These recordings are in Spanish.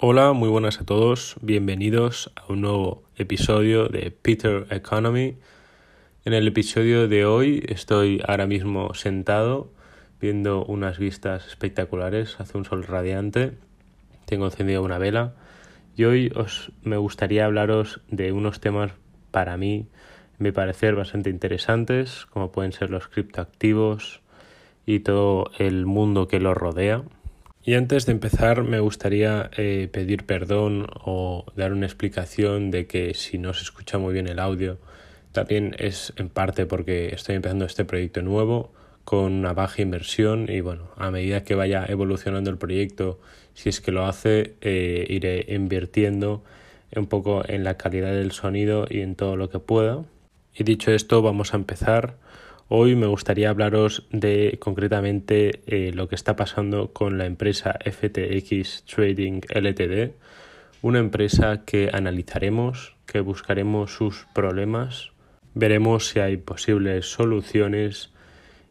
Hola, muy buenas a todos, bienvenidos a un nuevo episodio de Peter Economy. En el episodio de hoy estoy ahora mismo sentado viendo unas vistas espectaculares, hace un sol radiante, tengo encendido una vela y hoy os me gustaría hablaros de unos temas para mí, me parecer bastante interesantes, como pueden ser los criptoactivos y todo el mundo que los rodea. Y antes de empezar me gustaría eh, pedir perdón o dar una explicación de que si no se escucha muy bien el audio, también es en parte porque estoy empezando este proyecto nuevo con una baja inversión y bueno, a medida que vaya evolucionando el proyecto, si es que lo hace, eh, iré invirtiendo un poco en la calidad del sonido y en todo lo que pueda. Y dicho esto, vamos a empezar. Hoy me gustaría hablaros de concretamente eh, lo que está pasando con la empresa FTX Trading Ltd, una empresa que analizaremos, que buscaremos sus problemas, veremos si hay posibles soluciones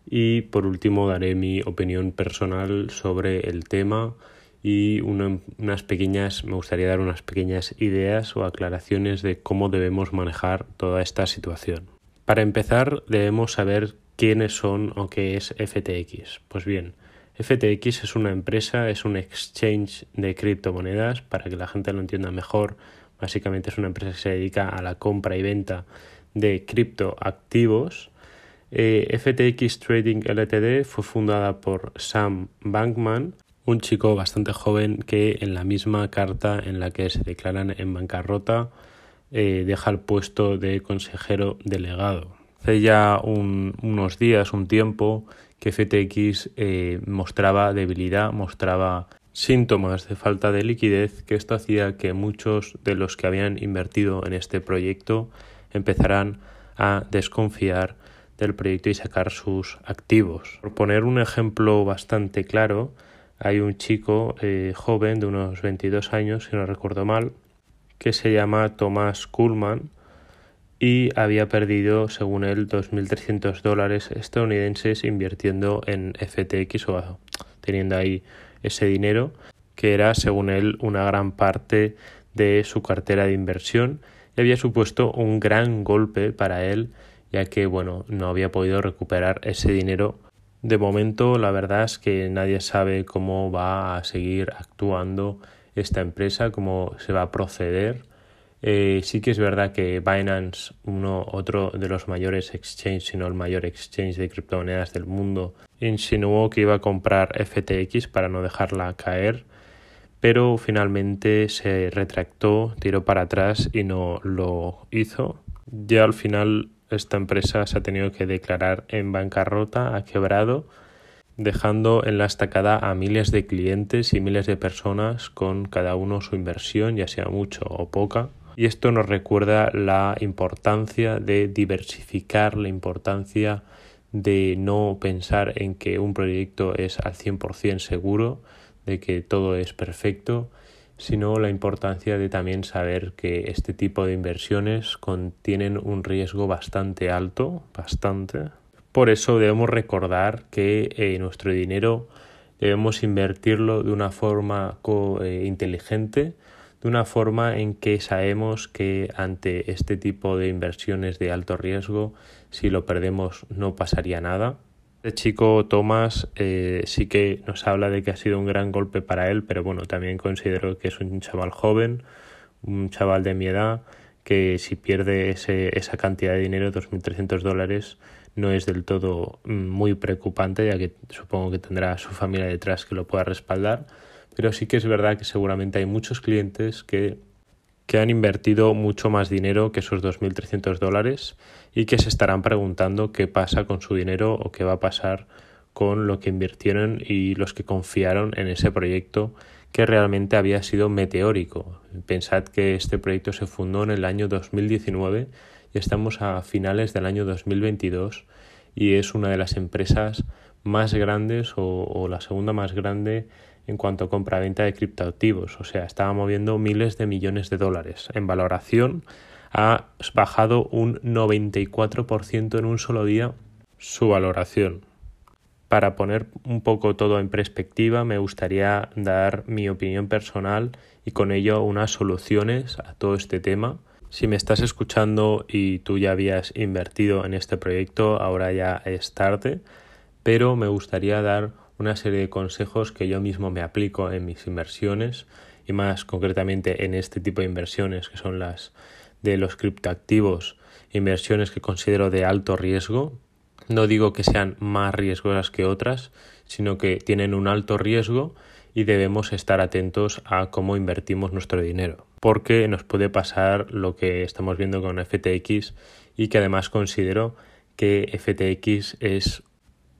y por último daré mi opinión personal sobre el tema y unas pequeñas, me gustaría dar unas pequeñas ideas o aclaraciones de cómo debemos manejar toda esta situación. Para empezar, debemos saber quiénes son o qué es FTX. Pues bien, FTX es una empresa, es un exchange de criptomonedas, para que la gente lo entienda mejor. Básicamente es una empresa que se dedica a la compra y venta de criptoactivos. Eh, FTX Trading Ltd fue fundada por Sam Bankman, un chico bastante joven que en la misma carta en la que se declaran en bancarrota eh, deja el puesto de consejero delegado. Hace ya unos días, un tiempo, que FTX eh, mostraba debilidad, mostraba síntomas de falta de liquidez, que esto hacía que muchos de los que habían invertido en este proyecto empezaran a desconfiar del proyecto y sacar sus activos. Por poner un ejemplo bastante claro, hay un chico eh, joven de unos 22 años, si no recuerdo mal, que se llama Thomas Kuhlman y había perdido, según él, 2.300 dólares estadounidenses invirtiendo en FTX o teniendo ahí ese dinero, que era, según él, una gran parte de su cartera de inversión y había supuesto un gran golpe para él, ya que, bueno, no había podido recuperar ese dinero. De momento, la verdad es que nadie sabe cómo va a seguir actuando esta empresa, cómo se va a proceder. Eh, sí que es verdad que Binance, uno otro de los mayores exchanges, sino el mayor exchange de criptomonedas del mundo, insinuó que iba a comprar FTX para no dejarla caer, pero finalmente se retractó, tiró para atrás y no lo hizo. Ya al final esta empresa se ha tenido que declarar en bancarrota, ha quebrado dejando en la estacada a miles de clientes y miles de personas con cada uno su inversión, ya sea mucho o poca. Y esto nos recuerda la importancia de diversificar, la importancia de no pensar en que un proyecto es al 100% seguro, de que todo es perfecto, sino la importancia de también saber que este tipo de inversiones contienen un riesgo bastante alto, bastante, por eso debemos recordar que eh, nuestro dinero debemos invertirlo de una forma eh, inteligente, de una forma en que sabemos que ante este tipo de inversiones de alto riesgo, si lo perdemos no pasaría nada. Este chico Tomás eh, sí que nos habla de que ha sido un gran golpe para él, pero bueno, también considero que es un chaval joven, un chaval de mi edad, que si pierde esa cantidad de dinero, 2.300 dólares, no es del todo mm, muy preocupante, ya que supongo que tendrá su familia detrás que lo pueda respaldar, pero sí que es verdad que seguramente hay muchos clientes que, que han invertido mucho más dinero que esos 2.300 dólares y que se estarán preguntando qué pasa con su dinero o qué va a pasar con lo que invirtieron y los que confiaron en ese proyecto que realmente había sido meteórico. Pensad que este proyecto se fundó en el año 2019 estamos a finales del año 2022 y es una de las empresas más grandes o, la segunda más grande en cuanto a compra-venta de criptoactivos. O sea, estaba moviendo miles de millones de dólares. En valoración ha bajado un 94% en un solo día su valoración. Para poner un poco todo en perspectiva, me gustaría dar mi opinión personal y con ello unas soluciones a todo este tema. Si me estás escuchando y tú ya habías invertido en este proyecto, ahora ya es tarde, pero me gustaría dar una serie de consejos que yo mismo me aplico en mis inversiones y más concretamente en este tipo de inversiones que son las de los criptoactivos, inversiones que considero de alto riesgo, no digo que sean más riesgosas que otras, sino que tienen un alto riesgo y debemos estar atentos a cómo invertimos nuestro dinero, porque nos puede pasar lo que estamos viendo con FTX y que además considero que FTX es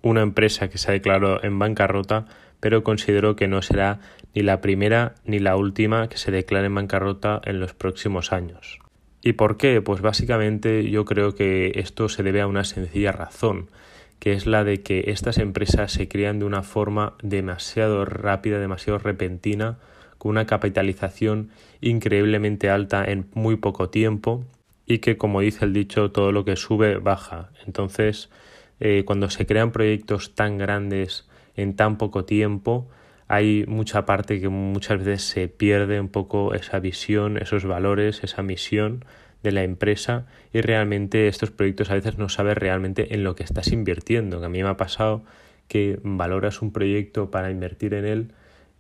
una empresa que se ha declarado en bancarrota, pero considero que no será ni la primera ni la última que se declare en bancarrota en los próximos años. ¿Y por qué? Pues básicamente yo creo que esto se debe a una sencilla razón, que es la de que estas empresas se crean de una forma demasiado rápida, demasiado repentina, con una capitalización increíblemente alta en muy poco tiempo y que, como dice el dicho, todo lo que sube baja. Entonces, eh, cuando se crean proyectos tan grandes en tan poco tiempo, hay mucha parte que muchas veces se pierde un poco esa visión, esos valores, esa misión de la empresa y realmente estos proyectos a veces no sabes realmente en lo que estás invirtiendo. A mí me ha pasado que valoras un proyecto para invertir en él,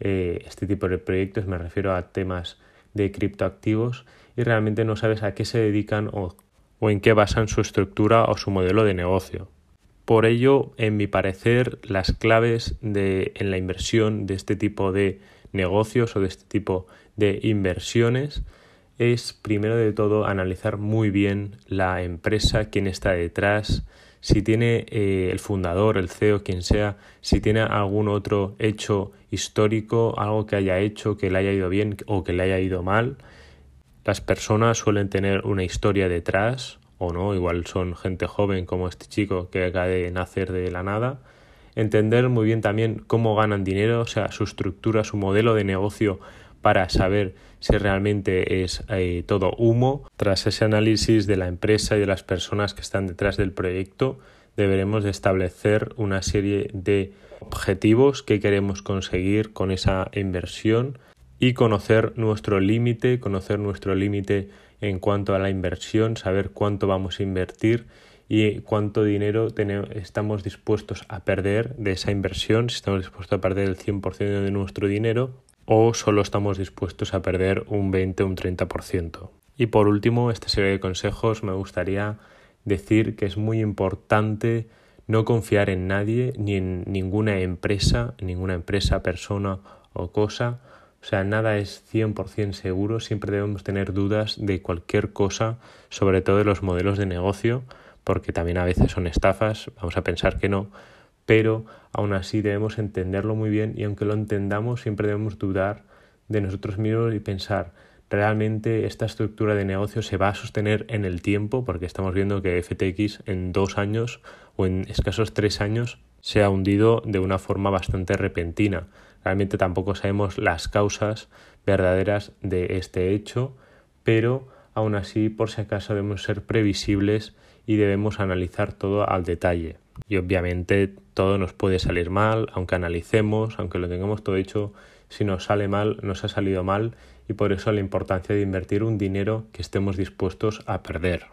eh, este tipo de proyectos, me refiero a temas de criptoactivos y realmente no sabes a qué se dedican o, o en qué basan su estructura o su modelo de negocio. Por ello, en mi parecer, las claves de, en la inversión de este tipo de negocios o de este tipo de inversiones es primero de todo analizar muy bien la empresa, quién está detrás, si tiene eh, el fundador, el CEO, quien sea, si tiene algún otro hecho histórico, algo que haya hecho, que le haya ido bien o que le haya ido mal. Las personas suelen tener una historia detrás o no, igual son gente joven como este chico que acaba de nacer de la nada. Entender muy bien también cómo ganan dinero, o sea, su estructura, su modelo de negocio para saber si realmente es eh, todo humo. Tras ese análisis de la empresa y de las personas que están detrás del proyecto, deberemos de establecer una serie de objetivos que queremos conseguir con esa inversión y conocer nuestro límite, conocer nuestro límite en cuanto a la inversión, saber cuánto vamos a invertir y cuánto dinero estamos dispuestos a perder de esa inversión, si estamos dispuestos a perder el 100% de nuestro dinero o solo estamos dispuestos a perder un 20 o un 30%. Y por último, esta serie de consejos me gustaría decir que es muy importante no confiar en nadie ni en ninguna empresa, ninguna empresa, persona o cosa, o sea, nada es 100% seguro, siempre debemos tener dudas de cualquier cosa, sobre todo de los modelos de negocio, porque también a veces son estafas, vamos a pensar que no, pero aún así debemos entenderlo muy bien y aunque lo entendamos, siempre debemos dudar de nosotros mismos y pensar, ¿realmente esta estructura de negocio se va a sostener en el tiempo? Porque estamos viendo que FTX en dos años o en escasos tres años se ha hundido de una forma bastante repentina. Realmente tampoco sabemos las causas verdaderas de este hecho, pero aún así, por si acaso, debemos ser previsibles y debemos analizar todo al detalle. Y obviamente todo nos puede salir mal, aunque analicemos, aunque lo tengamos todo hecho, si nos sale mal, nos ha salido mal y por eso la importancia de invertir un dinero que estemos dispuestos a perder.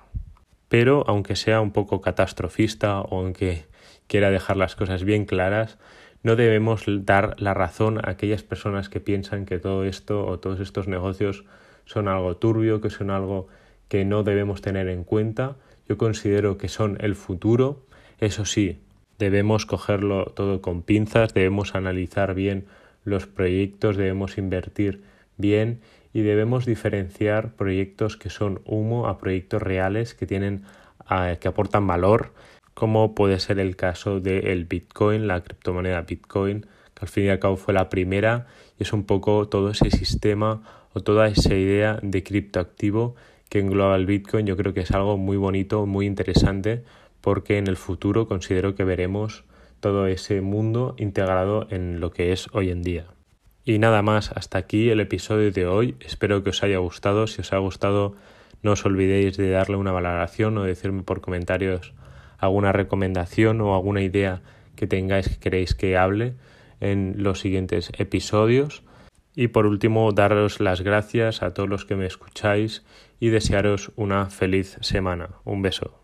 Pero aunque sea un poco catastrofista o aunque quiera dejar las cosas bien claras, no debemos dar la razón a aquellas personas que piensan que todo esto o todos estos negocios son algo turbio, que son algo que no debemos tener en cuenta. Yo considero que son el futuro. Eso sí, debemos cogerlo todo con pinzas, debemos analizar bien los proyectos, debemos invertir bien y debemos diferenciar proyectos que son humo a proyectos reales que tienen que aportan valor como puede ser el caso del Bitcoin, la criptomoneda Bitcoin, que al fin y al cabo fue la primera y es un poco todo ese sistema o toda esa idea de criptoactivo que engloba el Bitcoin. Yo creo que es algo muy bonito, muy interesante, porque en el futuro considero que veremos todo ese mundo integrado en lo que es hoy en día. Y nada más, hasta aquí el episodio de hoy. Espero que os haya gustado. Si os ha gustado, no os olvidéis de darle una valoración o decirme por comentarios alguna recomendación o alguna idea que tengáis que queréis que hable en los siguientes episodios. Y por último, daros las gracias a todos los que me escucháis y desearos una feliz semana. Un beso.